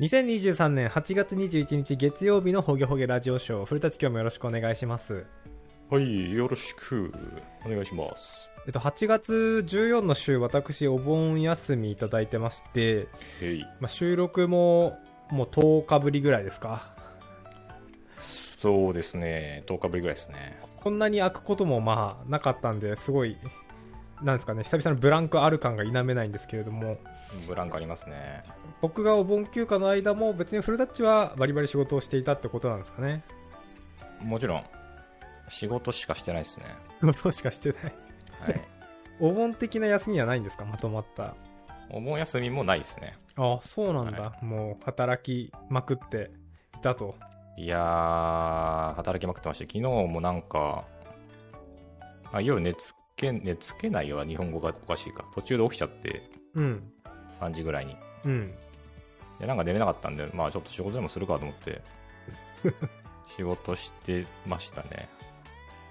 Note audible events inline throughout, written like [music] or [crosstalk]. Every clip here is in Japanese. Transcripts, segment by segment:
2023年8月21日月曜日のほげほげラジオショー古舘今日もよろしくお願いしますはい、よろしくお願いします。えっと8月14の週私お盆休みいただいてまして。まあ、収録ももう10日ぶりぐらいですか？そうですね、10日ぶりぐらいですね。こんなに開くこともまあなかったんですごいなんですかね久々のブランクある感が否めないんですけれどもブランクありますね。僕がお盆休暇の間も別にフルタッチはバリバリ仕事をしていたってことなんですかねもちろん、仕事しかしてないですね。仕事しかしてないはい。[laughs] お盆的な休みはないんですか？まとまったお盆休みもないですね。あそうなんだ、はもう働きまくっていたといやー、働きまくってまして、昨日もなんか、あ夜寝つけ、寝つけないよは日本語がおかしいか。途中で起きちゃって、うん3時ぐらいに。うんで、なんか寝れなかったんで、まあちょっと仕事でもするかと思って、[laughs] 仕事してましたね。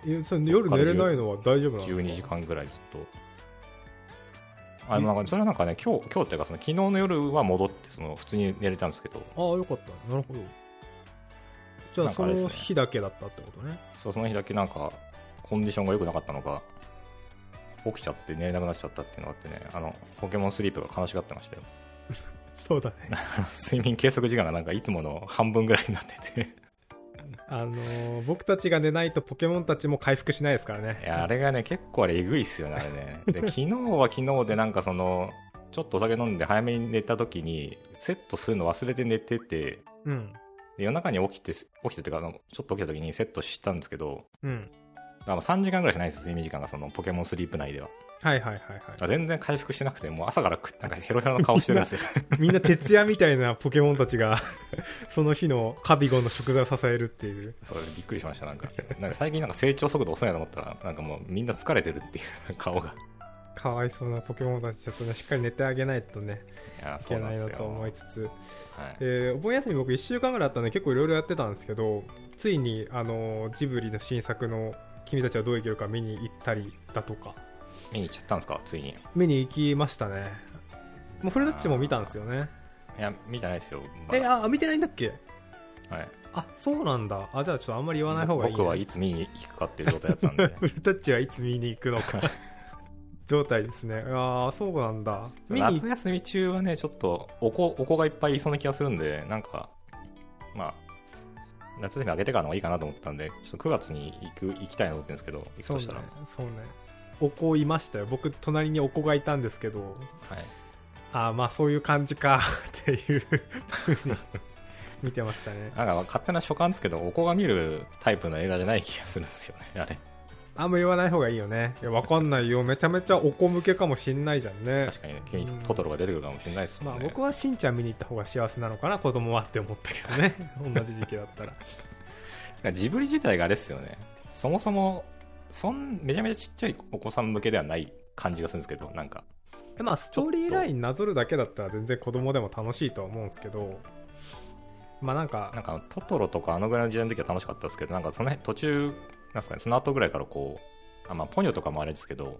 えそれ夜寝れないのは大丈夫なんですか？12時間ぐらいずっと。あのなんかそれはなんかね、今日、今日っていうか、その昨日の夜は戻って、その普通に寝れたんですけど、ああよかった。なるほど。じゃあその日だけだったってことね。そうその日だけなんか、コンディションが良くなかったのか、起きちゃって寝れなくなっちゃったっていうのがあってね、あの、ポケモンスリープが悲しがってましたよ。[laughs] [laughs] そうだね [laughs] 睡眠計測時間がなんかいつもの半分ぐらいになってて。あのー僕たちが寝ないとポケモンたちも回復しないですからねいや、あれがね、結構あれえぐいっすよね、あれね。[laughs] で、昨日は昨日でなんかその、ちょっとお酒飲んで早めに寝た時に、セットするの忘れて寝てて、うんで夜中に起きて、起きてってか、ちょっと起きた時にセットしたんですけど、うんだから3時間ぐらいしかないんですよ、睡眠時間が、そのポケモンスリープ内では。はいはいはいはら全然回復してなくて、もう朝からくなんかヘロヘロの顔してるんですよ。い [laughs] みんな徹夜みたいなポケモンたちが [laughs] その日のカビゴンの食材を支えるっていうそれびっくりしました、なんか。なんか最近なんか成長速度遅いなと思ったら、なんかもうみんな疲れてるっていう顔が。かわいそうなポケモンたちちょっとねしっかり寝てあげないとねい。けないなと思いつつはいえーお盆休み僕1週間ぐらいあったんで結構いろいろやってたんですけどついに、あのージブリの新作の「君たちはどう生きるか」見に行ったりだとか。見に行っちゃったんですか、ついに。見に行きましたね。もうフレタッチも見たんですよね。いや、見てないですよ。まだ。えあ見てないんだっけ？はい、あそうなんだ。あじゃあちょっとあんまり言わない方がいい、ね、僕はいつ見に行くかっていう状態だったんで。[laughs] フレタッチはいつ見に行くのか。[laughs] 状態ですね。ああそうなんだ。見に行夏休み中はね、ちょっとお子お子がいっぱいいそうな気がするんで、なんか、まあ、夏休み明けてからの方がいいかなと思ったんで、ちょっと9月に行く行きたいなと思ってるんですけど、行くとしたら。そうねお子いましたよ僕隣にお子がいたんですけどはい、ああまあそういう感じか [laughs] っていうふうに [laughs] 見てましたねなんか勝手な所感ですけど、お子が見るタイプの映画じゃない気がするんですよね、あれ。あんま言わない方がいいよね。いやわかんないよ。めちゃめちゃお子向けかもしんないじゃんね。確かにね、急にうんトトロが出てくるかもしれないですもんね。まあ僕はしんちゃん見に行った方が幸せなのかな子供はって思ったけどね。[laughs] 同じ時期だったら。なんかジブリ自体があれですよね。そもそも、そん、めちゃめちゃちっちゃいお子さん向けではない感じがするんですけど、なんか。でまあストーリーラインなぞるだけだったら全然子供でも楽しいとは思うんですけど。まあなんか。なんかトトロとかあのぐらいの時代の時は楽しかったですけど、なんかその辺途中、なんすかね、その後ぐらいからこう、あまあ、ポニョとかもあれですけど、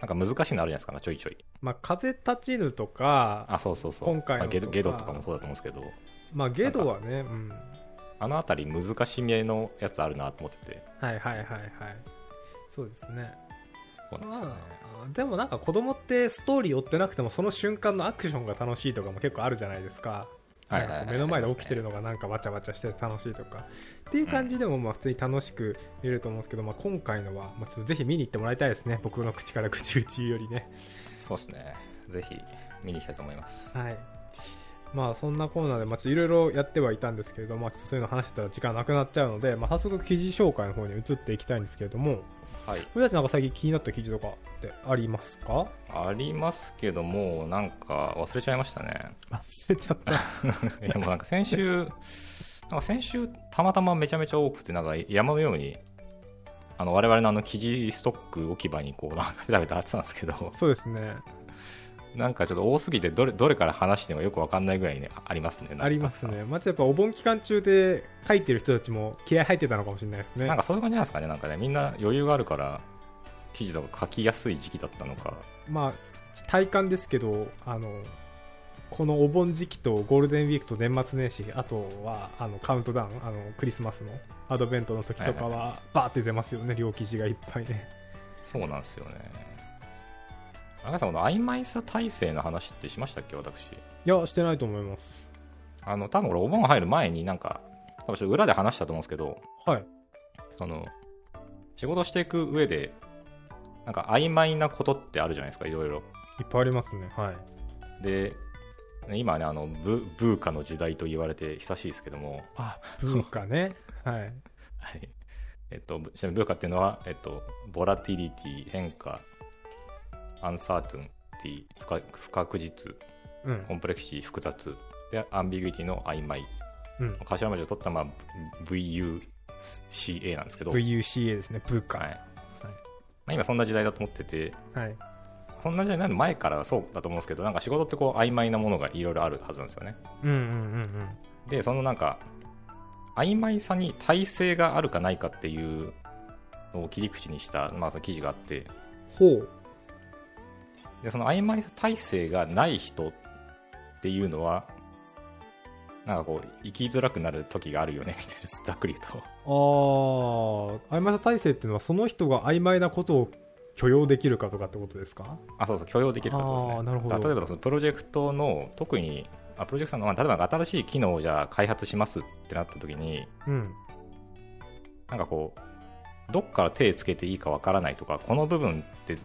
なんか難しいのあるじゃないですか、ちょいちょい。まあ風立ちぬとかあ、そうそうそう。今回のまあ、ゲドとかゲドとかもそうだと思うんですけど、まあゲドはねうん。あのあたり難しめのやつあるなと思ってて、はいはいはいはい。そうですね。そうなんですよね。あーでもなんか子供ってストーリー追ってなくてもその瞬間のアクションが楽しいとかも結構あるじゃないですか目の前で起きてるのがなんかバチャバチャしてて楽しいとか。っていう感じでもまあ普通に楽しく見れると思うんですけど、まあ、今回のはまあちょっとぜひ見に行ってもらいたいですね。僕の口から口々よりね。そうですね。ぜひ見に行きたいと思います。はい。まあそんなコーナーでまいろいろやってはいたんですけれども、まあ、ちょっとそういうの話してたら時間なくなっちゃうので、まあ、早速記事紹介の方に移っていきたいんですけれどもはい。これたちなんか最近気になった記事とかってありますか？ありますけども、なんか忘れちゃいましたね。忘れちゃった [laughs] いやもうなんか先週、なんか先週たまたまめちゃめちゃ多くて、なんか山のように、あの我々のあの記事ストック置き場にこうなんかペタペタ貼ってたんですけど、そうですねなんかちょっと多すぎてどれどれから話してもよくわかんないぐらいねありますね。ありますね。まずやっぱお盆期間中で書いてる人たちも気合入ってたのかもしれないですね。なんかそういう感じなんですかね。なんかね、みんな余裕があるから、記事とか書きやすい時期だったのか。まあ、体感ですけど、あの、このお盆時期とゴールデンウィークと年末年始あとはあのカウントダウンあのクリスマスのアドベントの時とかはバーって出ますよね両記事がいっぱいねそうなんですよね。赤さん、この曖昧さ体制の話ってしましたっけ、私。いやしてないと思います。あの、多分これお盆入る前になんか、多分ちょっと裏で話したと思うんですけど、はい。その、仕事していく上で、なんか曖昧なことってあるじゃないですか、いろいろ。いっぱいありますね。はい。で、ね今ね、あの、ブブーカの時代と言われて久しいですけども、あ文化ね。[laughs] はい。はい。えっと、ちなみにブーカっていうのは、えっと、ボラティリティ、変化、アンサートゥンティ、不確不確実、うん。コンプレクシー、複雑、で、アンビグイティの曖昧。うん。頭文字を取った、まあ、VUCA なんですけど、VUCA ですね。文化はい。まあ、今そんな時代だと思ってて、はい。そんな時代になる前からそうだと思うんですけど、なんか仕事ってこう曖昧なものがいろいろあるはずなんですよね。うんうんうんで、そのなんか、曖昧さに耐性があるかないかっていうのを切り口にした、まあ、記事があって、ほうでその曖昧さ耐性がない人っていうのは、なんかこう、生きづらくなる時があるよね、みたいな、ざっくり言うと。ああ曖昧さ体制っていうのはその人が曖昧なことを許容できるかとかってことですか？あ、そうそう、許容できるかってことですね。なるほど例えばそのプロジェクトの、特に、あプロジェクトの、まあ、例えば新しい機能をじゃあ開発しますってなった時に、うんなんかこう、どっから手つけていいかわからないとか、この部分って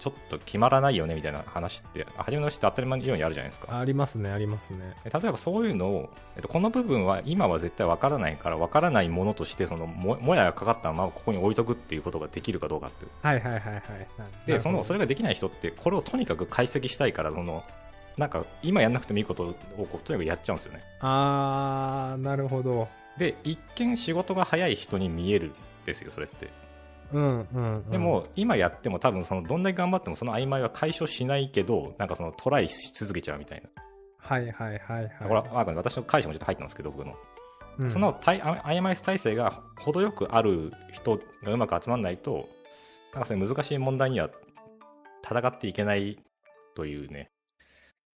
ちょっと決まらないよねみたいな話って、初めのうちって当たり前のようにあるじゃないですか。ありますねありますねで例えばそういうのを、えっと、この部分は今は絶対わからないから、わからないものとして、そのももやがかかったままここに置いとくっていうことができるかどうかっていう。はいはいはいはいはいで、その、それがができない人って、これをとにかく解析したいから、その、なんか、今やんなくてもいいことをとにかくやっちゃうんですよね。あーなるほどで、一見仕事が早い人に見えるんですよ、それって。うんうん、うん、でも、今やっても多分、その、どんだけ頑張ってもその曖昧は解消しないけど、なんかそのトライし続けちゃうみたいな。はいはいはいはいこれは、あ私の会社もちょっと入ってますけど、僕の。うんその曖昧体制が程よくある人がうまく集まらないと、なんかそういう難しい問題には戦っていけないというね、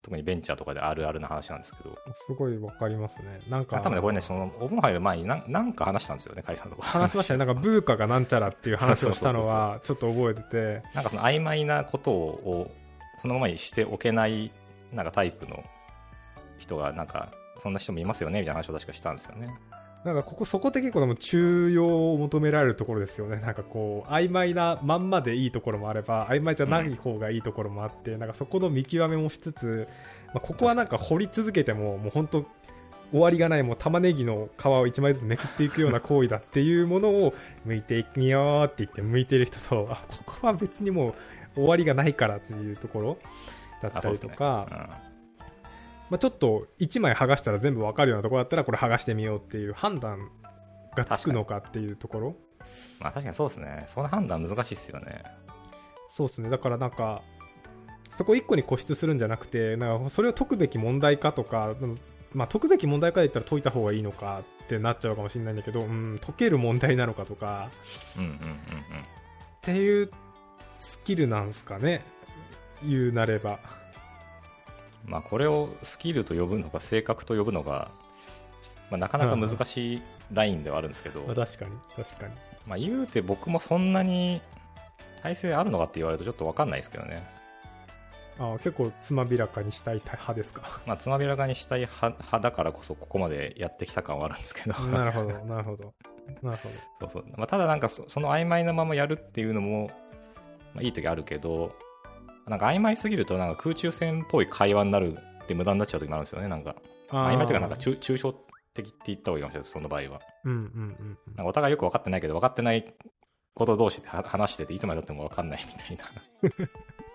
特にベンチャーとかであるあるな話なんですけど、すごいわかりますね。なんか。多分ね、これね、そのお盆入る前になんなんか話したんですよね、会社のところ。話しましたねなんかブーカがなんちゃらっていう話をしたのはちょっと覚えてて。なんかその曖昧なことをそのままにしておけないなんかタイプの人が、なんか、そんな人もいますよねみたいな話を確かしたんですよね。なんかここそこって結構でも中庸を求められるところですよね。なんかこう曖昧なまんまでいいところもあれば曖昧じゃない方がいいところもあって、なんかそこの見極めもしつつ、まあ、ここはなんか掘り続けてももう本当終わりがないもう玉ねぎの皮を1枚ずつめくっていくような行為だっていうものを向いていみようって言って向いてる人と [laughs] あここは別にもう終わりがないからっていうところだったりとか、うんまあ、ちょっと1枚剥がしたら全部わかるようなところだったらこれ剥がしてみようっていう判断がつくのかっていうところまあ確かにそうですね。その判断難しいですよね。そうですねだからなんかそこ1個に固執するんじゃなくてなんかそれを解くべき問題かとか、まあ、解くべき問題かで言ったら解いた方がいいのかってなっちゃうかもしれないんだけど、うん、解ける問題なのかとかうんうんうんうん。っていうスキルなんすかね言うなればまあこれをスキルと呼ぶのか性格と呼ぶのが、まあ、なかなか難しいラインではあるんですけど、まあ確かに確かにまあ言うて僕もそんなに体制あるのかって言われるとちょっと分かんないですけどね。あ結構つまびらかにしたい派ですか？[laughs] まあつまびらかにしたい派派だからこそここまでやってきた感はあるんですけど。なるほどなるほどなるほどそうそう。まあ、ただなんかそその曖昧なままやるっていうのも、まあ、いい時あるけど、なんか曖昧すぎるとなんか空中戦っぽい会話になるって無駄になっちゃう時もあるんですよね。なんか曖昧というかなんか抽抽象的って言った方がいいかもしれないその場合は。うんうんうんなんかお互いよく分かってないけど、分かってないこと同士では話してて、いつまでたっても分かんないみたいな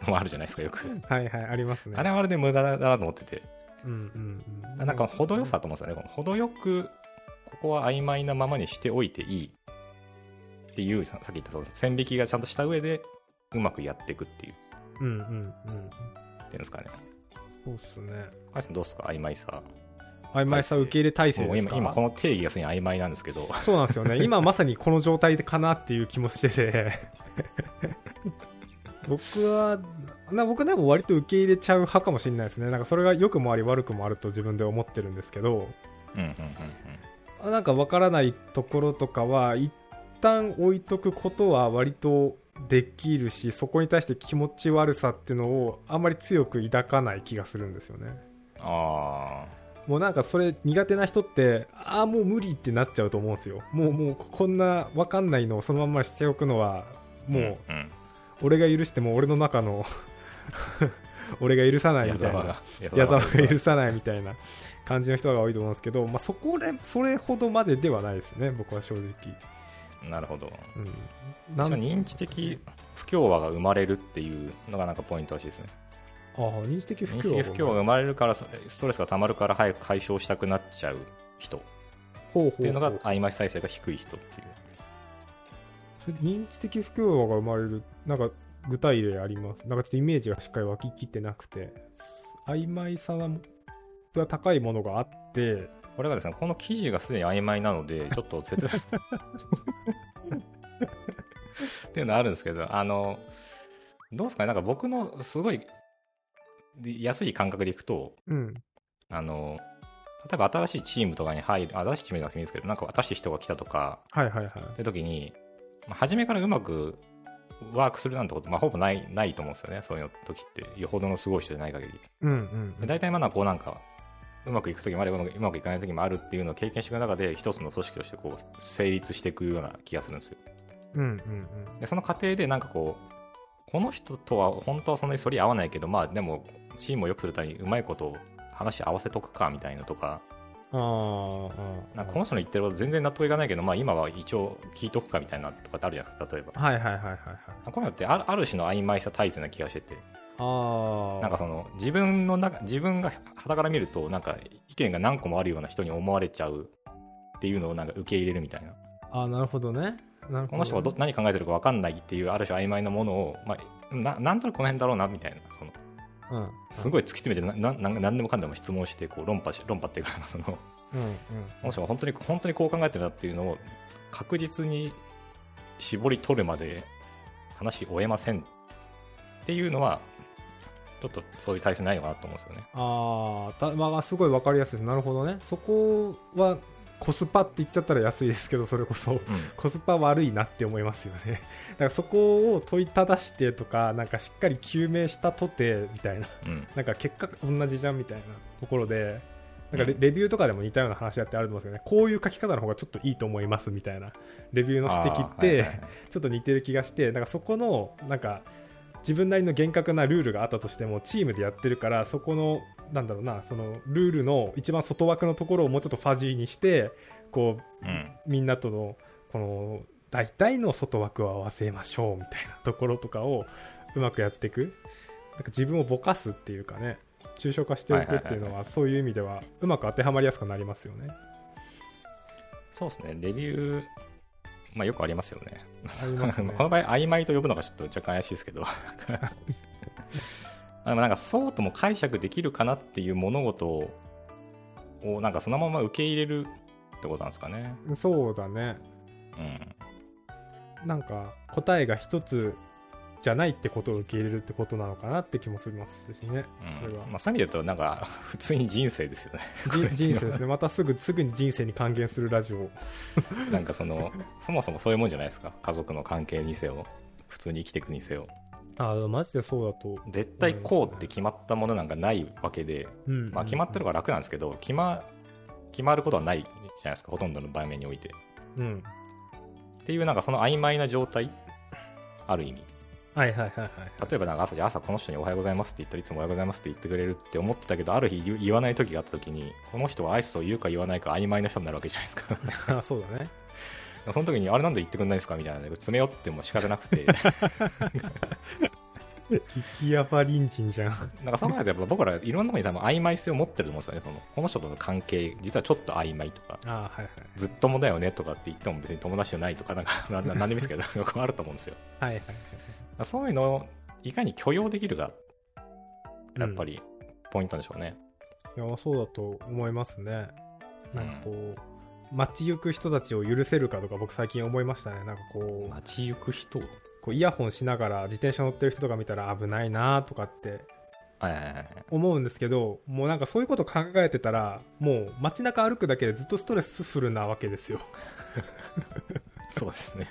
のもあるじゃないですか、よく。うんはいはいありますねあれはあれで無駄だなと思ってて。うんうんうんなんか程よさと思うんですよね。この程よく、ここは曖昧なままにしておいていいっていう、ささっき言ったその線引きがちゃんとした上で、うまくやっていくっていう、うんうんうん。っていうんですかね。そうっすね。カイさんどうですか？曖昧さ。曖昧さ受け入れ体制今今この定義がすでに曖昧なんですけど、そうなんですよね。[laughs] 今まさにこの状態かなっていう気もしてて。[laughs] 僕はな僕でも割と受け入れちゃう派かもしれないですね。なんかそれが良くもあり悪くもあると自分で思ってるんですけど。うんうんうんなんか分からないところとかは一旦置いとくことは割とできるしそこに対して気持ち悪さっていうのをあんまり強く抱かない気がするんですよね。あもうなんかそれ苦手な人ってああもう無理ってなっちゃうと思うんですよ。もうもうこんな分かんないのをそのまんましておくのはあもううん。俺が許しても俺の中の [laughs] 俺が許さないみたいな。矢沢が矢沢が許さない。みたいな感じの人が多いと思うんですけど、まあ、そこでそれほどまでではないですね僕は正直、なるほど。うん、確かに認知的不協和が生まれるっていうのがなんかポイントらしいですね。ああ認知的不認協和知的不協和が生まれるからストレスが溜まるから早く解消したくなっちゃう人。っていうのが曖昧再生が低い人っていう。認知的不協和が生まれるなんか具体例あります？なんかちょっとイメージがしっかり湧ききってなくて。曖昧さが高いものがあってこれがですねこの記事がすでに曖昧なのでちょっと説明。[laughs] っていうのはあるんですけどあのどうですかね？なんか僕のすごい安い感覚でいくとうん。あの例えば新しいチームとかに入る新しいチームじゃなくいいんですけどなんか新しい人が来たとかはいはいはい。って時に、まあ初めからうまくワークするなんてこと、まあ、ほぼないないと思うんですよねそういう時って。よほどのすごい人じゃない限り。うんうんで大体まあこうなんかうまくいく時もあればうまくいかない時もあるっていうのを経験していく中で一つの組織としてこう成立していくような気がするんですよ。うんうんでその過程でなんかこうこの人とは本当はそんなに反り合わないけどまあでもチームを良くするためにうまいことを話合わせとくかみたいなとかうんあなんかこの人の言ってること全然納得いかないけどまあ今は一応聞いとくかみたいなとかってあるじゃないですか例えば。はいはいはいはいはい。こういうのってあるある種の曖昧さ大切な気がしててああなんかその自分の中自分が傍から見るとなんか意見が何個もあるような人に思われちゃうっていうのをなんか受け入れるみたいな。あーなるほどね。なるほどね。この人がど何考えてるか分かんないっていうある種曖昧なものを、まあ、ななんとなくこの辺だろうなみたいなそのうん。すごい突き詰めてななな何でもかんでも質問してこう論破し論破っていうか [laughs] そのこうんうん。の人が本当に本当にこう考えてるなっていうのを確実に絞り取るまで話し終えませんっていうのはちょっとそういう体制ないのかなと思うんですよね。あーた、まあ、すごい分かりやすいです。なるほどね。そこはコスパって言っちゃったら安いですけど、それこそうんコスパ悪いなって思いますよね。[laughs] だからそこを問いただしてとか、なんかしっかり究明したとて、みたいな。うんなんか結果同じじゃんみたいなところで、なんかレ,、ビューとかでも似たような話だってあると思うんですよね。こういう書き方の方がちょっといいと思いますみたいなレビューの指摘って、ちょっと似てる気がして、なんかそこの、なんか、自分なりの厳格なルールがあったとしても、チームでやってるから、そこの、なんだろうな、その、ルールの一番外枠のところをもうちょっとファジーにして、こう、うんみんなとの、この、大体の外枠を合わせましょうみたいなところとかをうまくやっていく。なんか自分をぼかすっていうかね、抽象化しておくっていうのは、そういう意味では、うまく当てはまりやすくなりますよね。そうですね、レビュー、まあよくありますよね。ね [laughs] この場合、曖昧と呼ぶのがちょっと若干怪しいですけど。[laughs] でもなんかそうとも解釈できるかなっていう物事を、なんかそのまま受け入れるってことなんですかね。そうだね。うん。なんか答えが一つじゃないってことを受け入れるってことなのかなって気もしますしね、それは、うんまあ、そういう意味で言うと、なんか [laughs] 普通に人生ですよね。じ人生ですね。[laughs] またすぐすぐに人生に還元するラジオ [laughs] なんかその、そもそもそういうもんじゃないですか。家族の関係にせよ、普通に生きていくにせよ。ああマジでそうだと、絶対こうって決まったものなんかないわけで、うん。まあ、決まってるから楽なんですけど、決ま決まることはないじゃないですか、ほとんどの場面において。うん。っていう、なんかその曖昧な状態、ある意味。はいはいはいはい。例えばなんか朝、朝この人におはようございますって言ったらいつもおはようございますって言ってくれるって思ってたけど、ある日言 [laughs] 言わない時があった時に、この人は挨拶を言うか言わないか曖昧な人になるわけじゃないですか。あ [laughs] そうだね。その時に、あれなんで言ってくんないんですかみたいなね、詰め寄って。も仕方なくて、激ヤバ隣人じゃん。[laughs] なんかそう考えるとやっぱ僕らいろんなものに多分曖昧性を持ってると思うんですよね。そのこの人との関係、実はちょっと曖昧とか、ああはいはい。ずっともだよねとかって言っても別に友達じゃないとか、なんか、なんでもいいですけど、よくあると思うんですよ。はいはいそういうのをいかに許容できるか、うんやっぱりポイントでしょうね。いやそうだと思いますねなんかこう、街行く人たちを許せるかとか僕最近思いましたねなんかこう街行く人？こうイヤホンしながら自転車乗ってる人とか見たら危ないなとかって。思うんですけどもうなんかそういうこと考えてたらもう街中歩くだけでずっとストレスフルなわけですよ [laughs] そうですね。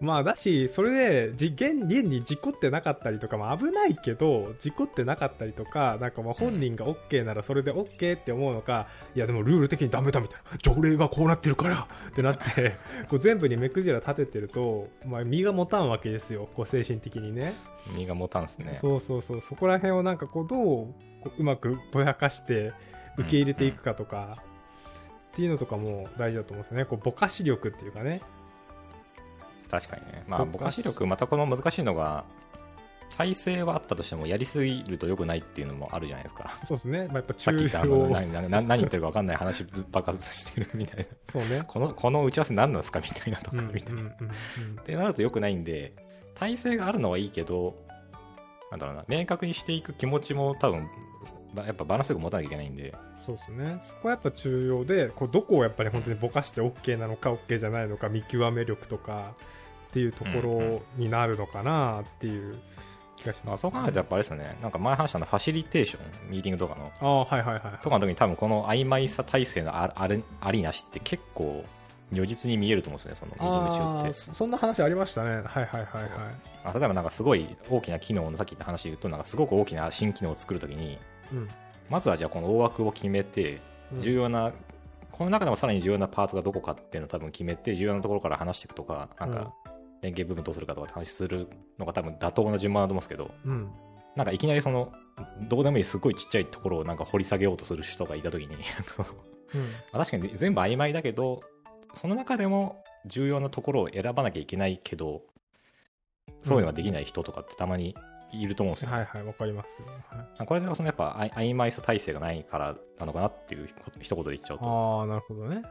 まあだしそれでじ現現に事故ってなかったりとかも危ないけど事故ってなかったりとかなんかまあ本人が OK ならそれで OK って思うのか、いやでもルール的にダメだみたいな。条例がこうなってるからってなって [laughs] こう全部に目くじら立ててると、まあ、身が持たんわけですよ。こう精神的にね。身が持たんすね。そうそうそう。そこら辺をなんかこうどうこううまくぼやかして受け入れていくかとか、っていうのとかも大事だと思うんですよね。こうぼかし力っていうかね確かにね。まあ、ぼかし力、またこの難しいのが、体勢はあったとしても、やりすぎると良くないっていうのもあるじゃないですか。そうですね、まあ、やっぱ [laughs] さっき中言った何何言ってるか分かんない話ばっかしてるみたいな。そうね [laughs] この、この打ち合わせ何なんですかみたいなとか、みたいな。ってなると良くないんで、体勢があるのはいいけど、なんだろうな、明確にしていく気持ちも多分、ばやっぱバランスよく持たなきゃいけないんで、そうですね。そこはやっぱ重要でこうどこをやっぱり本当にぼかして OK なのか OK じゃないのか見極め力とかっていうところになるのかなっていう気がします、そう考えるとやっぱあれですよね、なんか前話したのファシリテーション、ミーティングとかの、ああはいはいはいとかの時に多分この曖昧さ体制のああれありなしって結構如実に見えると思うんですよね、そのミーティング中って。そそんな話ありましたね。はいはいはいはいあ例えばなんかすごい大きな機能のさっき言った話で言うとなんかすごく大きな新機能を作るときにうんまずはじゃあこの大枠を決めてうん。重要な、この中でもさらに重要なパーツがどこかっていうのを多分決めて重要なところから話していくとかなんか連携部分どうするかとかって話するのが多分妥当な順番だと思うんですけどうん。なんかいきなりそのどうでもいいすごいちっちゃいところをなんか掘り下げようとする人がいたときに [laughs] まあ確かに全部曖昧だけどその中でも重要なところを選ばなきゃいけないけどそういうのができない人とかってたまにいると思うんですよ、はいはいわかります、はい。これがそのやっぱあい曖昧さ体制がないからなのかなっていう一言で言っちゃうと、ああなるほどね。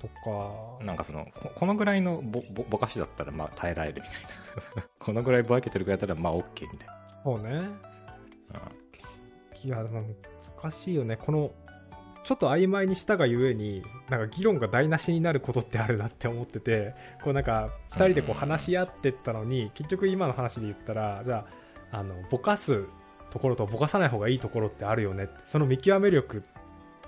とうん、か。なんかそのここのぐらいのぼぼぼかしだったらまあ耐えられるみたいな。[laughs] このぐらいぼやけてるぐらいだったらまあ OK みたいな、そうね。いやでも難しいよね。このちょっと曖昧にしたがゆえになんか議論が台無しになることってあるなって思っててこうなんか2人でこう話し合ってったのに結局今の話で言ったらじゃああのぼかすところとぼかさない方がいいところってあるよねその見極め力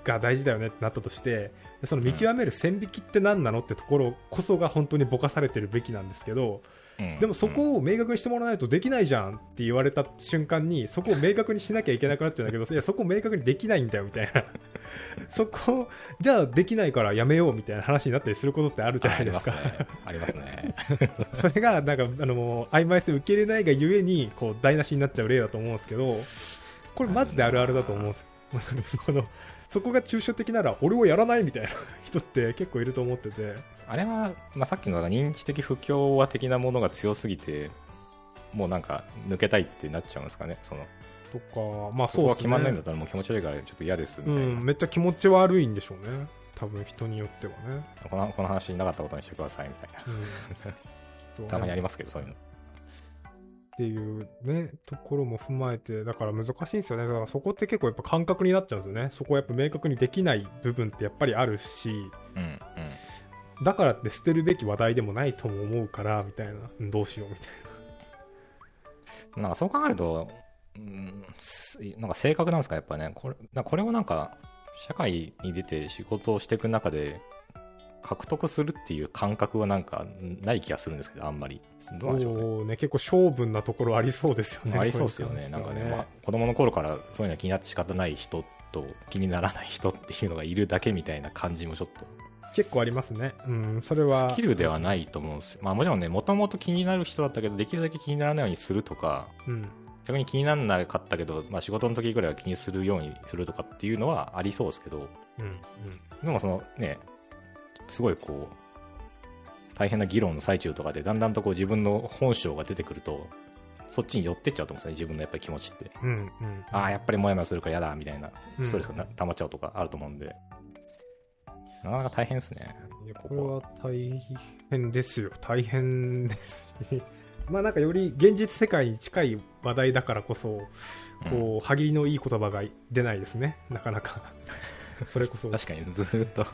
が大事だよねってなったとしてでその見極める線引きって何なのってところこそが本当にぼかされてるべきなんですけどうんでもそこを明確にしてもらわないとできないじゃんって言われた瞬間にそこを明確にしなきゃいけなくなっちゃうんだけど [laughs] いやそこを明確にできないんだよみたいな。[laughs] そこじゃあできないからやめようみたいな話になったりすることってあるじゃないですか。ありますね。[laughs] それがなんかあの曖昧性受け入れないがゆえにこう台無しになっちゃう例だと思うんですけどこれマジであるあるだと思うんです。よそのそこが抽象的なら俺をやらないみたいな人って結構いると思ってて。あれは、まあ、さっきの認知的不協和的なものが強すぎてもうなんか抜けたいってなっちゃうんですかねその。とかまあそうですね。決まんないんだったらもう気持ち悪いからちょっと嫌ですみたいな、うんめっちゃ気持ち悪いんでしょうね。多分人によってはね。このこの話なかったことにしてくださいみたいな。うん。[laughs] たまにありますけどそういうのっていうね、ところも踏まえて、だから難しいんですよね。だからそこって結構やっぱ感覚になっちゃうんですよね。そこはやっぱ明確にできない部分ってやっぱりあるし、うんうんだからって捨てるべき話題でもないとも思うから、みたいな。うんどうしようみたいなんかそう考えると、うん、すなんか正確なんですか、やっぱね。これこれをなんか、社会に出て仕事をしていく中で、獲得するっていう感覚はなんかない気がするんですけど、あんまり。どうなんでしょうね。ね、結構勝負なところありそうですよね。ありそうですよね。これに関してはなんかね、まあ、子供の頃からそういうの気になって仕方ない人と気にならない人っていうのがいるだけみたいな感じもちょっと。結構ありますね。うん、それは。スキルではないと思うんですよ。まあもちろんね、もともと気になる人だったけど、できるだけ気にならないようにするとか、うん。逆に気にならなかったけど、まあ、仕事の時ぐらいは気にするようにするとかっていうのはありそうですけど、うん。うん。でもそのね、すごいこう、大変な議論の最中とかで、だんだんとこう自分の本性が出てくると、そっちに寄ってっちゃうと思うんですよね、自分のやっぱり気持ちって。うん。うん。ああ、やっぱりモヤモヤするから嫌だ、みたいな、うんストレスがな溜まっちゃうとかあると思うんで、なかなか大変ですね。いやこれは大変ですよ。大変ですし。[laughs] まあなんかより現実世界に近い話題だからこそ、こう、歯切りのいい言葉が出ないですね。なかなか。[laughs] それこそ。確かにずーっと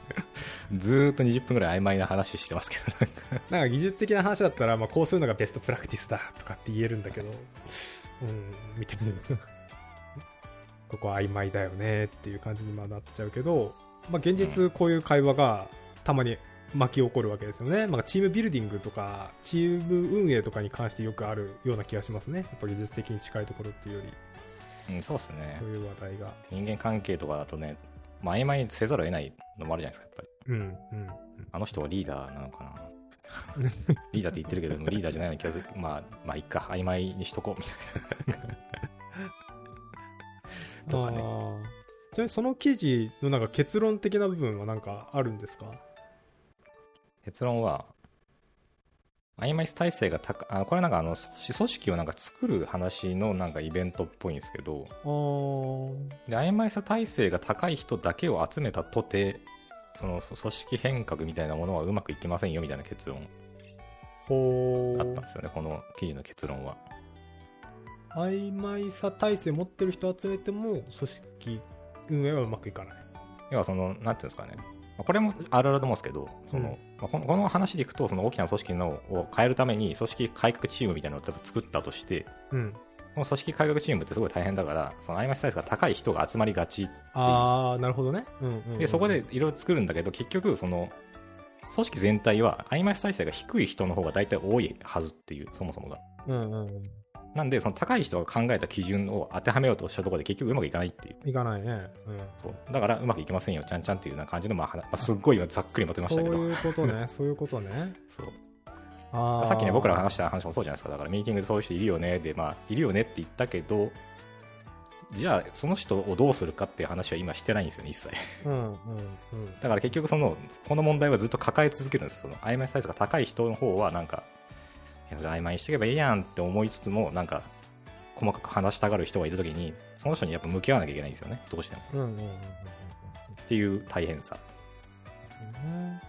[laughs] ずーっと20分ぐらい曖昧な話してますけど、なんかなんか技術的な話だったら、まあ、こうするのがベストプラクティスだとかって言えるんだけど、うん、見てみる。[laughs] ここは曖昧だよねっていう感じにまあなっちゃうけど、まあ、現実こういう会話がたまに巻き起こるわけですよね。まあ、チームビルディングとか、チーム運営とかに関してよくあるような気がしますね。やっぱ技術的に近いところっていうより、うん、そうですねそう。いう話題が。人間関係とかだとね、まあ、曖昧にせざるを得ないのもあるじゃないですか、やっぱり。うん、うん。あの人はリーダーなのかな [laughs] リーダーって言ってるけど、リーダーじゃないの気がする。まあ、まあ、いっか、曖昧にしとこう、みたいな。とかねちなみにその記事のなんか結論的な部分はなんかあるんですか？結論は、曖昧体制が高あこれなんかあの組組織をなんか作る話のなんかイベントっぽいんですけど。で曖昧さ体制が高い人だけを集めたとてその組織変革みたいなものはうまくいきませんよみたいな結論。ほあったんですよねこの記事の結論は。曖昧さ体制持ってる人集めても組織運営はうまくいかない。要はそのなんていうんですかね。まあこれもあるあると思うんですけどその、まあこのこの話でいくとその大きな組織のを変えるために組織改革チームみたいなのを作ったとしてうん。この組織改革チームってすごい大変だからその曖昧さ体制が高い人が集まりがちああなるほどね、うんうんうん。でそこでいろいろ作るんだけど結局その組織全体は曖昧体制が低い人の方が大体多いはずっていうそもそもが。うんうんうんなんでその高い人が考えた基準を当てはめようとしたところで結局うまくいかないっていう。いかないね、うん、そう。だからうまくいきませんよ。ちゃんちゃんっていうような感じの、まあ、はまあすっごい今ざっくりまとめましたけど。そういうことね。[laughs] そういうことね。そう。あー。さっきね僕らが話した話もそうじゃないですか。だからミーティングでそういう人いるよね。でまあいるよねって言ったけどじゃあその人をどうするかっていう話は今してないんですよね一切。うんうんうん。だから結局そのこの問題はずっと抱え続けるんですその曖昧サイズが高い人の方はなんかそれ曖昧にしとけばいいやんって思いつつもなんか細かく話したがる人がいるときにその人にやっぱ向き合わなきゃいけないんですよね。どうしても。うんうんうんうんうん。っていう大変さ。うん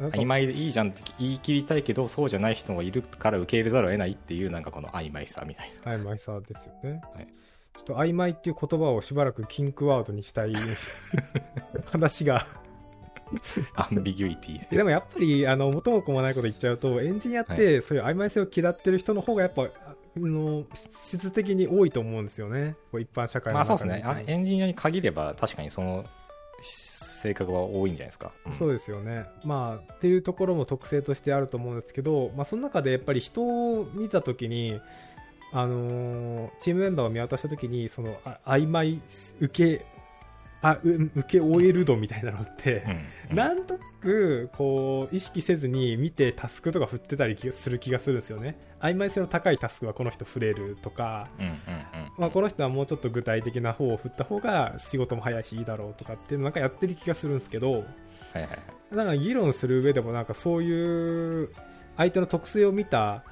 曖昧でいいじゃんって言い切りたいけどそうじゃない人がいるから受け入れざるを得ないっていうなんかこの曖昧さみたいな。曖昧さですよね、はい。ちょっと曖昧っていう言葉をしばらくキンクワードにしたい。[laughs] [laughs] [laughs] 話がアンビギュイティでもやっぱりあの元も子もないこと言っちゃうとエンジニアってそういう曖昧性を嫌ってる人の方がやっぱあの質的に多いと思うんですよね。こう一般社会のまあそうですね。あエンジニアに限れば確かにその性格は多いんじゃないですか、うん。そうですよね。まあ、っていうところも特性としてあると思うんですけど、まあ、その中でやっぱり人を見たときに、あのーチームメンバーを見渡したときに、その、あ曖昧、受け、あ、う受け終える度みたいなのって、うん。なんとなく、こう、意識せずに見てタスクとか振ってたりする気がするんですよね。曖昧性の高いタスクはこの人振れるとか、まあ、この人はもうちょっと具体的な方を振った方が仕事も早いしいいだろうとかってなんかやってる気がするんですけど、はいはいはい。なんか議論する上でもなんかそういう相手の特性を見た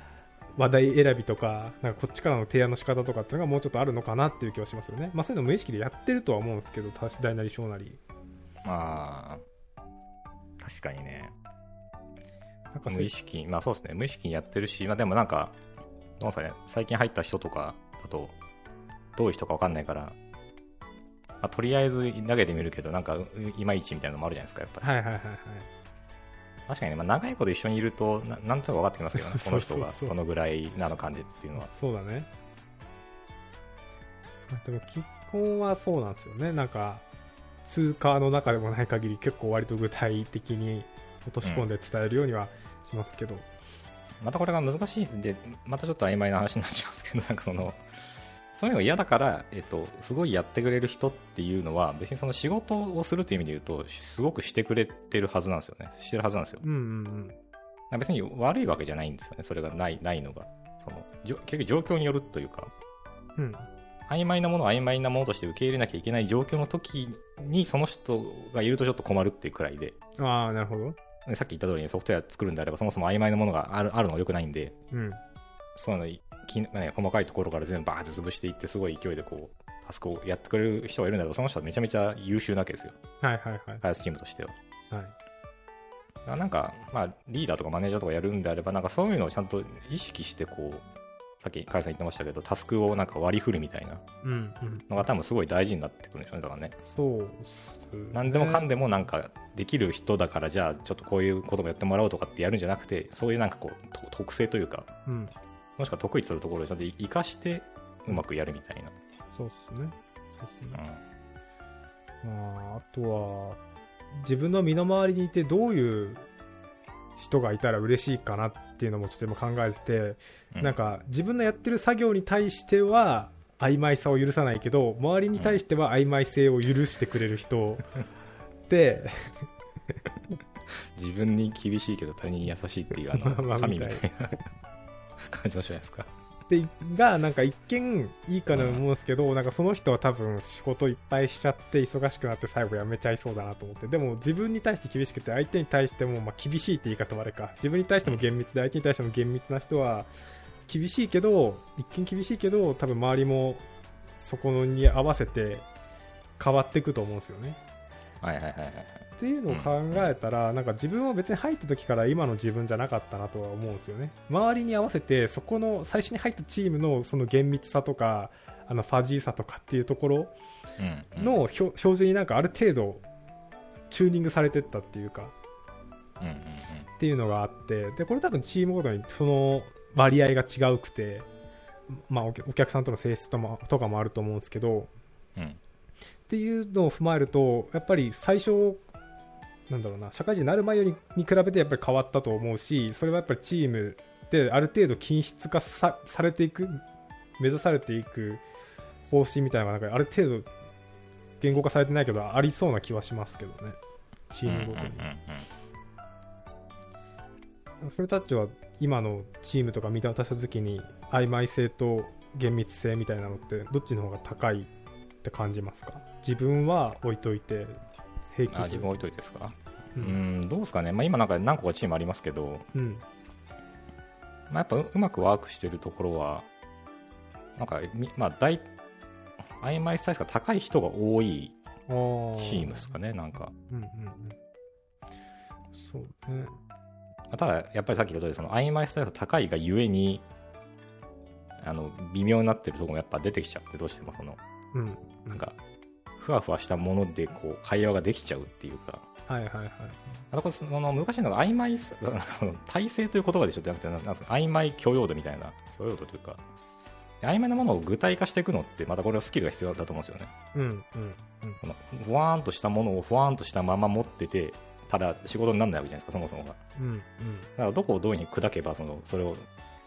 話題選びとか、なんかこっちからの提案の仕方とかっていうのがもうちょっとあるのかなっていう気はしますよね。まあそういうの無意識でやってるとは思うんですけど、多大なり小なり。まあ確かにねなんか無意識まあそうですね無意識にやってるし、まあ、でもなんかどうですかね最近入った人とかだとどういう人か分かんないから、まあ、とりあえず投げてみるけどなんかういまいちみたいなのもあるじゃないですかやっぱりはいはいはいはい。確かにね、まあ、長いこと一緒にいるとななんとなく分かってきますけどね [laughs] この人がこのぐらいなの感じっていうのはそうだね。まあでも基本はそうなんですよね。なんか、通貨の中でもない限り結構割と具体的に落とし込んで伝えるようにはしますけど。またこれが難しいんでまたちょっと曖昧な話になっちゃうんですけどなんかそのそういうのが嫌だから、えっと、すごいやってくれる人っていうのは別にその仕事をするという意味で言うとすごくしてくれてるはずなんですよねしてるはずなんですようんうんうん。別に悪いわけじゃないんですよねそれがないないのがその結局状況によるというかうん。曖昧なものを曖昧なものとして受け入れなきゃいけない状況の時にその人がいるとちょっと困るっていうくらいでああ、なるほど。でさっき言った通りにソフトウェア作るんであればそもそも曖昧なものがあるあるのは良くないんでうん。そのいき、ね、細かいところから全部バーって潰していってすごい勢いでこうタスクをやってくれる人がいるんだけどその人はめちゃめちゃ優秀なわけですよ。はいはいはい。開発チームとしてははい。なんか、まあ、リーダーとかマネージャーとかやるんであればなんかそういうのをちゃんと意識してこうさっきカイさん言ってましたけどタスクをなんか割り振るみたいな。のが多分すごい大事になってくるんでしょうねだからね。そう何でもかんでもなんかできる人だからじゃあちょっとこういうこともやってもらおうとかってやるんじゃなくてそういうなんかこうと特性というかうんもしくは得意とするところをちゃんと生かしてうまくやるみたいな、そうっすね。そうっすうん。ねまあ、あとは、自分の身の回りにいてどういう人がいたら嬉しいかなっていうのもちょっと今考えてて、うん。なんか自分のやってる作業に対しては曖昧さを許さないけど、周りに対しては曖昧性を許してくれる人。[laughs] で、自分に厳しいけど他人に優しいっていうあの [laughs] 神みたいな感じの人じゃないですか。でがなんか一見いいかなと思うんですけど、なんかその人は多分仕事いっぱいしちゃって忙しくなって最後辞めちゃいそうだなと思って。でも自分に対して厳しくて相手に対してもまあ厳しいって言い方もあれか。自分に対しても厳密で相手に対しても厳密な人は厳しいけど一見厳しいけど多分周りもそこに合わせて変わっていくと思うんですよね。はいはいはいはいっていうのを考えたら、なんか自分は別に入った時から今の自分じゃなかったなとは思うんですよね。周りに合わせて、そこの最初に入ったチームのその厳密さとか、あのファジーさとかっていうところの表標準になんかある程度チューニングされてったっていうか、っていうのがあって、で、これ多分チームごとにその割合が違うくて、まあお客さんとの性質ともとかもあると思うんですけど、うんうん。っていうのを踏まえると、やっぱり最初、なんだろうな、社会人になる前よりに比べてやっぱり変わったと思うし、それはやっぱりチームである程度均質化されていく、目指されていく方針みたいなのが、なんかある程度言語化されてないけど、ありそうな気はしますけどね、チームごとに。うんうんうんそれたちは今のチームとか見渡したときに、曖昧性と厳密性みたいなのって、どっちの方が高いって感じますか？自分は置いといて、平均自分置いといてですか？ううんんどうですかね、まあ、今なんか何個かチームありますけど、うん。まあ、やっぱううまくワークしてるところはなんかみまあ大曖昧さが高い人が多いチームですかねなんか。うんうんうん。そうね。ただやっぱりさっき言った通りその曖昧さが高いがゆえにあの微妙になってるところもやっぱ出てきちゃってどうしてもそのうん。なんかふわふわしたものでこう会話ができちゃうっていうかはいはいはい。あとこれその難しいのが曖昧さ [laughs] 体制という言葉でちょじゃなくてなんか曖昧許容度みたいな。許容度というか曖昧なものを具体化していくのってまたこれはスキルが必要だと思うんですよね。うんうんこのふわーんとしたものをふわーんとしたまま持っててただ仕事にならないわけじゃないですかそもそもが。だうんうん。からどこをどういうふうに砕けばそのそれを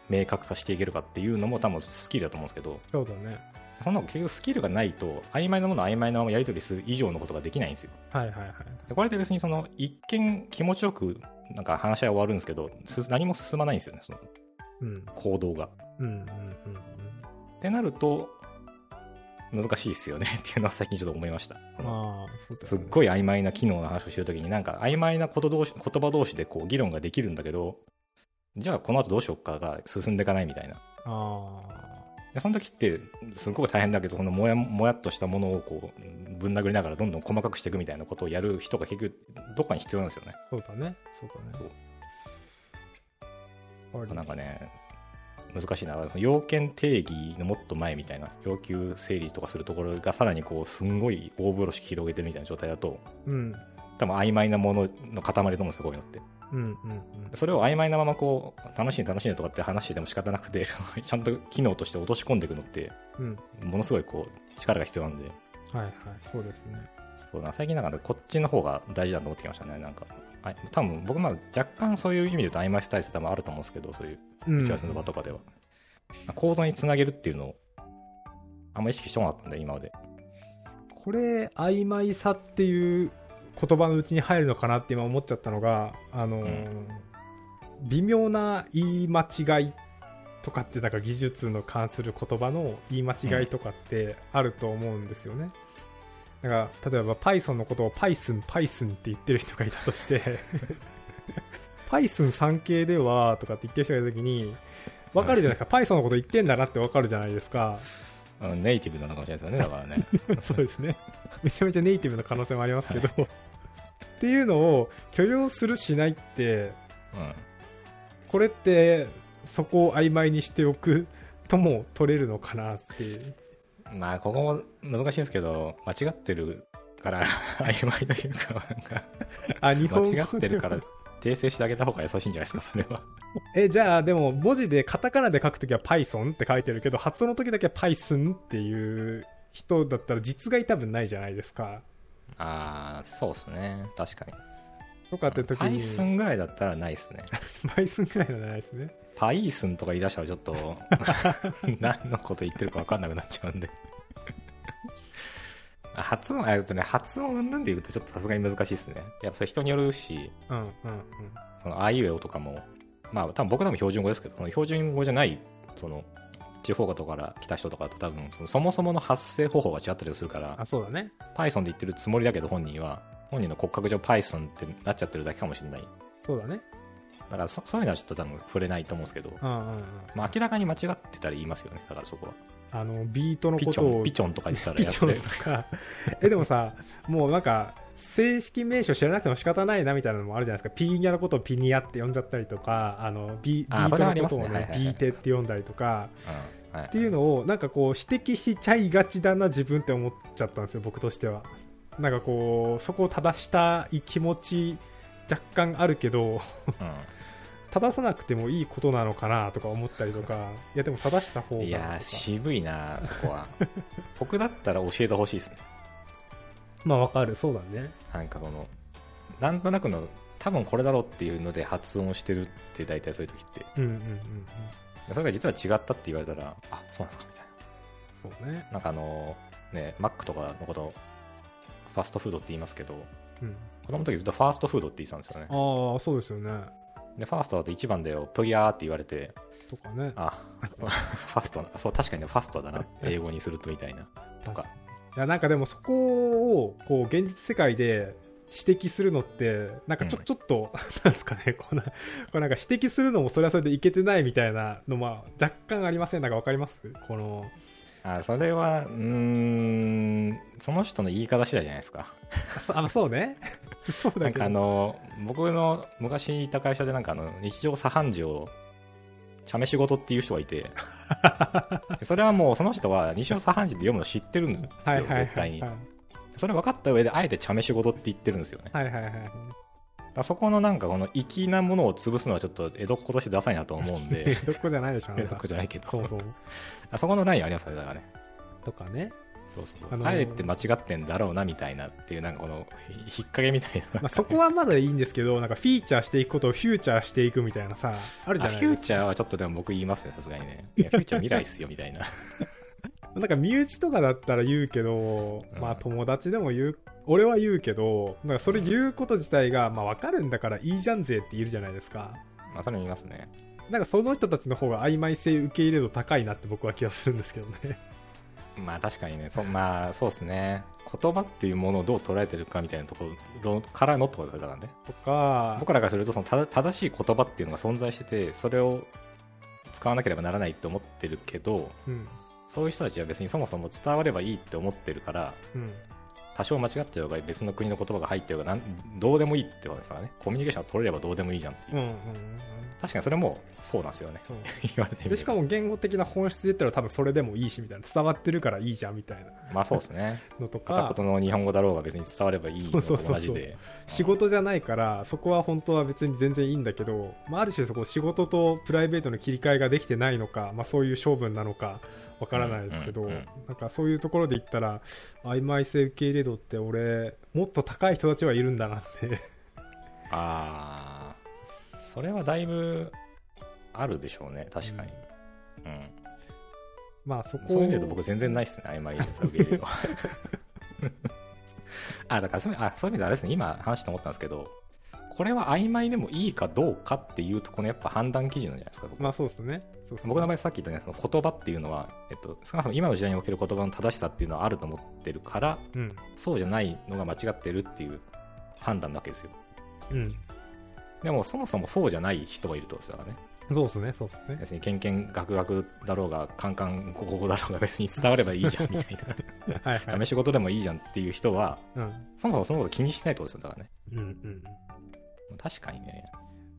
明確化していけるかっていうのも多分スキルだと思うんですけど。そうだねそんなの結局スキルがないと曖昧なものを曖昧なままやり取りする以上のことができないんですよはいはいはいでこれって別にその一見気持ちよくなんか話し合い終わるんですけどす何も進まないんですよねそのうん行動が。うんうんうんってなると難しいですよねっていうのは最近ちょっと思いました。うんあねすっごい曖昧な機能の話をしてるときになんか曖昧なこと同士言葉同士でこう議論ができるんだけどじゃあこの後どうしようかが進んでいかないみたいな。あでその時ってすごい大変だけどそのもやもやっとしたものをこうぶん殴りながらどんどん細かくしていくみたいなことをやる人が結局どっかに必要なんですよね。あそうだね。そうだね。やっぱり。なんかね、難しいな、要件定義のもっと前みたいな、要求整理とかするところがさらにこう、すんごい大風呂敷広げてるみたいな状態だと、うん。多分曖昧なものの塊だと思うんですよ、こういうのって。うんうんうんそれを曖昧なままこう、楽しいね楽しいねとかって話しても仕方なくて、[laughs] ちゃんと機能として落とし込んでいくのって、うんものすごいこう、力が必要なんで、はいはいそうですねそうだな最近なんかねこっちの方が大事だと思ってきましたね、なんか。あ多分僕まだ若干そういう意味で言うと曖昧さ体制多分あると思うんですけど、そういううん打ち合わせの場とかでは。コードにつなげるっていうのを、あんま意識してこなかったんで、今まで。これ曖昧さっていう言葉のうちに入るのかなって今思っちゃったのがあのーうん微妙な言い間違いとかってなんか技術の関する言葉の言い間違いとかってあると思うんですよね。だから例えば Python のことを Python、Python って言ってる人がいたとして [laughs] Python3 系ではとかって言ってる人がいたときにわかるじゃないですか Python のこと言ってんだなってわかるじゃないですか。ネイティブなのかもしれないですよね、だからね。[laughs] そうですね。めちゃめちゃネイティブな可能性もありますけど、っていうのを許容するしないって、うん。これってそこを曖昧にしておくとも取れるのかなっていう。まあここも難しいんですけど間違ってるから [laughs] 曖昧というかなんかあ日本間違ってるから訂正してあげた方が優しいんじゃないですかそれは。えじゃあでも文字でカタカナで書くときは Python って書いてるけど発音の時だけは Python っていう人だったら実害多分ないじゃないですかああそうですね。確かに。とかって時に。Python ぐらいだったらないですね。[laughs] Python ぐらいのないですね。Python とか言い出したらちょっと [laughs] 何のこと言ってるか分かんなくなっちゃうんで。[laughs] 発音、えっとね、発音うんぬんで言うとちょっとさすがに難しいですね。やっぱそれ人によるし、うんうんうん。そのあいうえおとかも、まあ多分僕でも標準語ですけど、その標準語じゃない、その、地方とかから来た人とかだと多分そのそもそもの発声方法が違ったりするからあそうだね Python で言ってるつもりだけど本人は本人の骨格上 Python ってなっちゃってるだけかもしれないそうだねだからそそういうのはちょっと多分触れないと思うんですけど、うんうんうんまあ、明らかに間違ってたり言いますよねだからそこはあのビートのピチことをョンピチョンとか言ってたらピチョンやっぱりとかえでもさもうなんか正式名称知らなくても仕方ないなみたいなのもあるじゃないですか。ピーニャのことをピニアって呼んじゃったりとかあのビビートのことをねビーテって呼んだりとか。うんはいっていうのをなんかこう指摘しちゃいがちだな自分って思っちゃったんですよ僕としては。なんかこうそこを正したい気持ち若干あるけどうん。正さなくてもいいことなのかなとか思ったりとか。いやでも正した方がいや渋いなそこは。僕だったら教えてほしいですねまあわかる。そうだね。なんかそのなんとなくの多分これだろうっていうので発音してるって大体そういう時って。うんうんうんうん。それが実は違ったって言われたらあそうなんですかみたいそうね。ななんかあのねマックとかのことファストフードって言いますけどうん。子供の時ずっとファーストフードって言ってたんですよね。ああそうですよね。でファーストだと1番だよプギャーって言われてとかね。あファストなそう確かにねファストだな。英語にするとみたいな。とかいやなんかでもそこをこう現実世界で指摘するのってなんかちょ,、うん。ちょっと [laughs] なんですかね。こうなこうなんか指摘するのもそれはそれでいけてないみたいなのも若干ありません？なんかわかります？このあそれはうーんその人の言い方次第じゃないですか。あそあそうね。[laughs] そうなんかあだけどの僕の昔いた会社でなんかあの日常茶飯事を茶飯事っていう人がいて。[laughs] それはもうその人は日常茶飯事って読むの知ってるんですよ、はいはいはい絶対に。はいそれ分かった上であえて茶飯事って言ってるんですよね。はいはいはい。らそこのなんかこの粋なものを潰すのはちょっと江戸っ子としてダサいなと思うんでどこじゃないでしょあ江戸っ子じゃないけど。そうそう。あそこのラインありますよねだからね。とかね、そうそう、あのーあえて間違ってんだろうなみたいなっていうなんかこのひ引っ掛けみたいな、まあ、そこはまだいいんですけどなんかフィーチャーしていくことをフューチャーしていくみたいなさあるじゃあないですか。フューチャーはちょっとでも僕言いますねさすがにね。いやフューチャー未来っすよみたいな。[laughs] なんか身内とかだったら言うけど、うん。まあ友達でも言う、俺は言うけど、なんかそれ言うこと自体が、まあわかるんだからいいじゃんぜって言えるじゃないですか。まあそれも言いますね。なんかその人たちの方が曖昧性受け入れ度高いなって僕は気がするんですけどね。まあ確かにねそまあそうですね。言葉っていうものをどう捉えてるかみたいなところからのってことだからね。とか、僕らからするとその正しい言葉っていうのが存在しててそれを使わなければならないって思ってるけどうん、そういう人たちは別にそもそも伝わればいいって思ってるからうん、多少間違ってようが別の国の言葉が入ってようがなんどうでもいいってことですからね。コミュニケーションが取れればどうでもいいじゃんっていう、うん、うん。うん確かにそれもそうなんですよね。[laughs] 言われてみでしかも言語的な本質で言ったら多分それでもいいしみたいな。伝わってるからいいじゃんみたいな。まあそうですね。[laughs] のと片か言の日本語だろうが別に伝わればいいのとそうそうそうそう。同じで仕事じゃないからそこは本当は別に全然いいんだけど、まあ、ある種そこ仕事とプライベートの切り替えができてないのか、まあ、そういう勝負なのかわからないですけど、うんうんうん。なんかそういうところで言ったら曖昧性受け入れ度って俺もっと高い人たちはいるんだなって。ああそれはだいぶあるでしょうね確かに、うん。まあそこそういう意味で言うと僕全然ないっすね曖昧さ受け入れるの [laughs] あだからそういうあそういう意味であれですね今話して思ったんですけどこれは曖昧でもいいかどうかっていうとこのやっぱ判断基準なんじゃないですか僕,、まあそうですね。そうそう僕の場合さっき言ったようにその言葉っていうのは、えっと、少なくとも今の時代における言葉の正しさっていうのはあると思ってるからうん。そうじゃないのが間違ってるっていう判断なわけですよ。うん。でもそもそもそうじゃない人がいるとですからね。そうですねそうですね。別にケンケンガクガクだろうがカンカンゴゴゴだろうが別に伝わればいいじゃんみたいなはいはい試し事でもいいじゃんっていう人はうんそもそもそのこと気にしないってことですよだからねうんうん確かにね。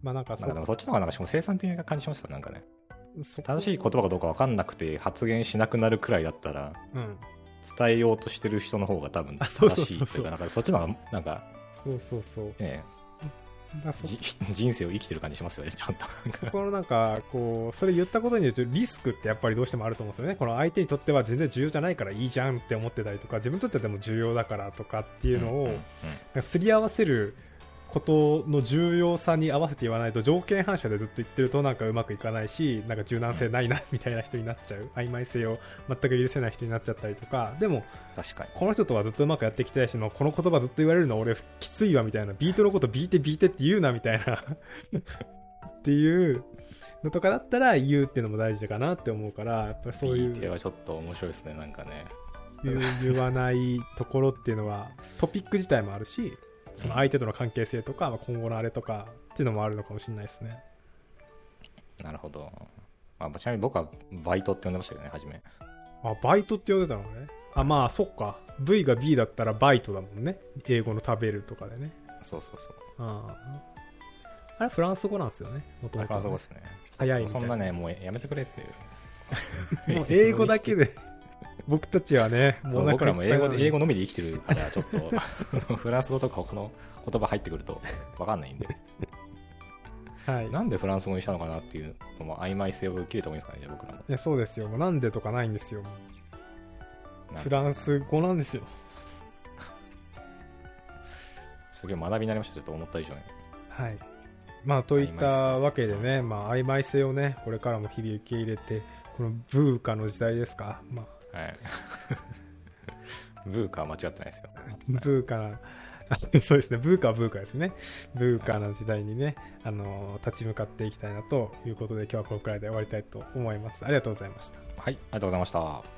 まあなんかそなんかでもそっちの方がなんかしかも生産的な感じしましたなんかね。正しい言葉かどうか分かんなくて発言しなくなるくらいだったらうん。伝えようとしてる人の方が多分 [laughs] 正しいというかなんかそっちの方がなんかそうそうそう。人生を生きてる感じしますよねちゃんと。そこのなんかこうそれ言ったことによってリスクってやっぱりどうしてもあると思うんですよね。この相手にとっては全然重要じゃないからいいじゃんって思ってたりとか自分にとってでも重要だからとかっていうのを、すり合わせることの重要さに合わせて言わないと条件反射でずっと言ってるとなんかうまくいかないしなんか柔軟性ないなみたいな人になっちゃう。曖昧性を全く許せない人になっちゃったりとかでも確かに。この人とはずっとうまくやってきてたしこの言葉ずっと言われるの俺きついわみたいな。ビートのことビーテビーテって言うなみたいな。っていうのとかだったら言うっていうのも大事かなって思うからやっぱりそういう BT はちょっと面白いですねなんかね。言う言わないところっていうのはトピック自体もあるしその相手との関係性とか、まあ今後のあれとかっていうのもあるのかもしれないですね。なるほど、まあ、ちなみに僕はバイトって呼んでましたけどね初め。あバイトって呼んでたのね。あまあそっか。V が B だったらバイトだもんね。英語の食べるとかでね。そうそうそう。あああれフランス語なんですよね。もともだからそとこですね。早いみたいな。そんなねもうやめてくれっていう。[laughs] もう英語だけで僕たちはねそう僕らも英語で英語のみで生きてるからちょっと [laughs] フランス語とか他の言葉入ってくると分かんないんで。はい。なんでフランス語にしたのかなっていうのも曖昧性を切れた方がいいですかねじゃあ僕らも。いやそうですよ。なんでとかないんですよ。フランス語なんですよ。[laughs] すげえ学びになりましたちょっと思った以上に。はい。まあ、といったわけでね、まあ、曖昧性をね、これからも日々受け入れて、このブーカの時代ですか、まあ、はいブーカは間違ってないですよブーカな、あ [laughs] そうですね、ブーカはブーカですね。ブーカの時代にね、あの立ち向かっていきたいなということで、今日はこのくらいで終わりたいと思います。ありがとうございました。はいありがとうございました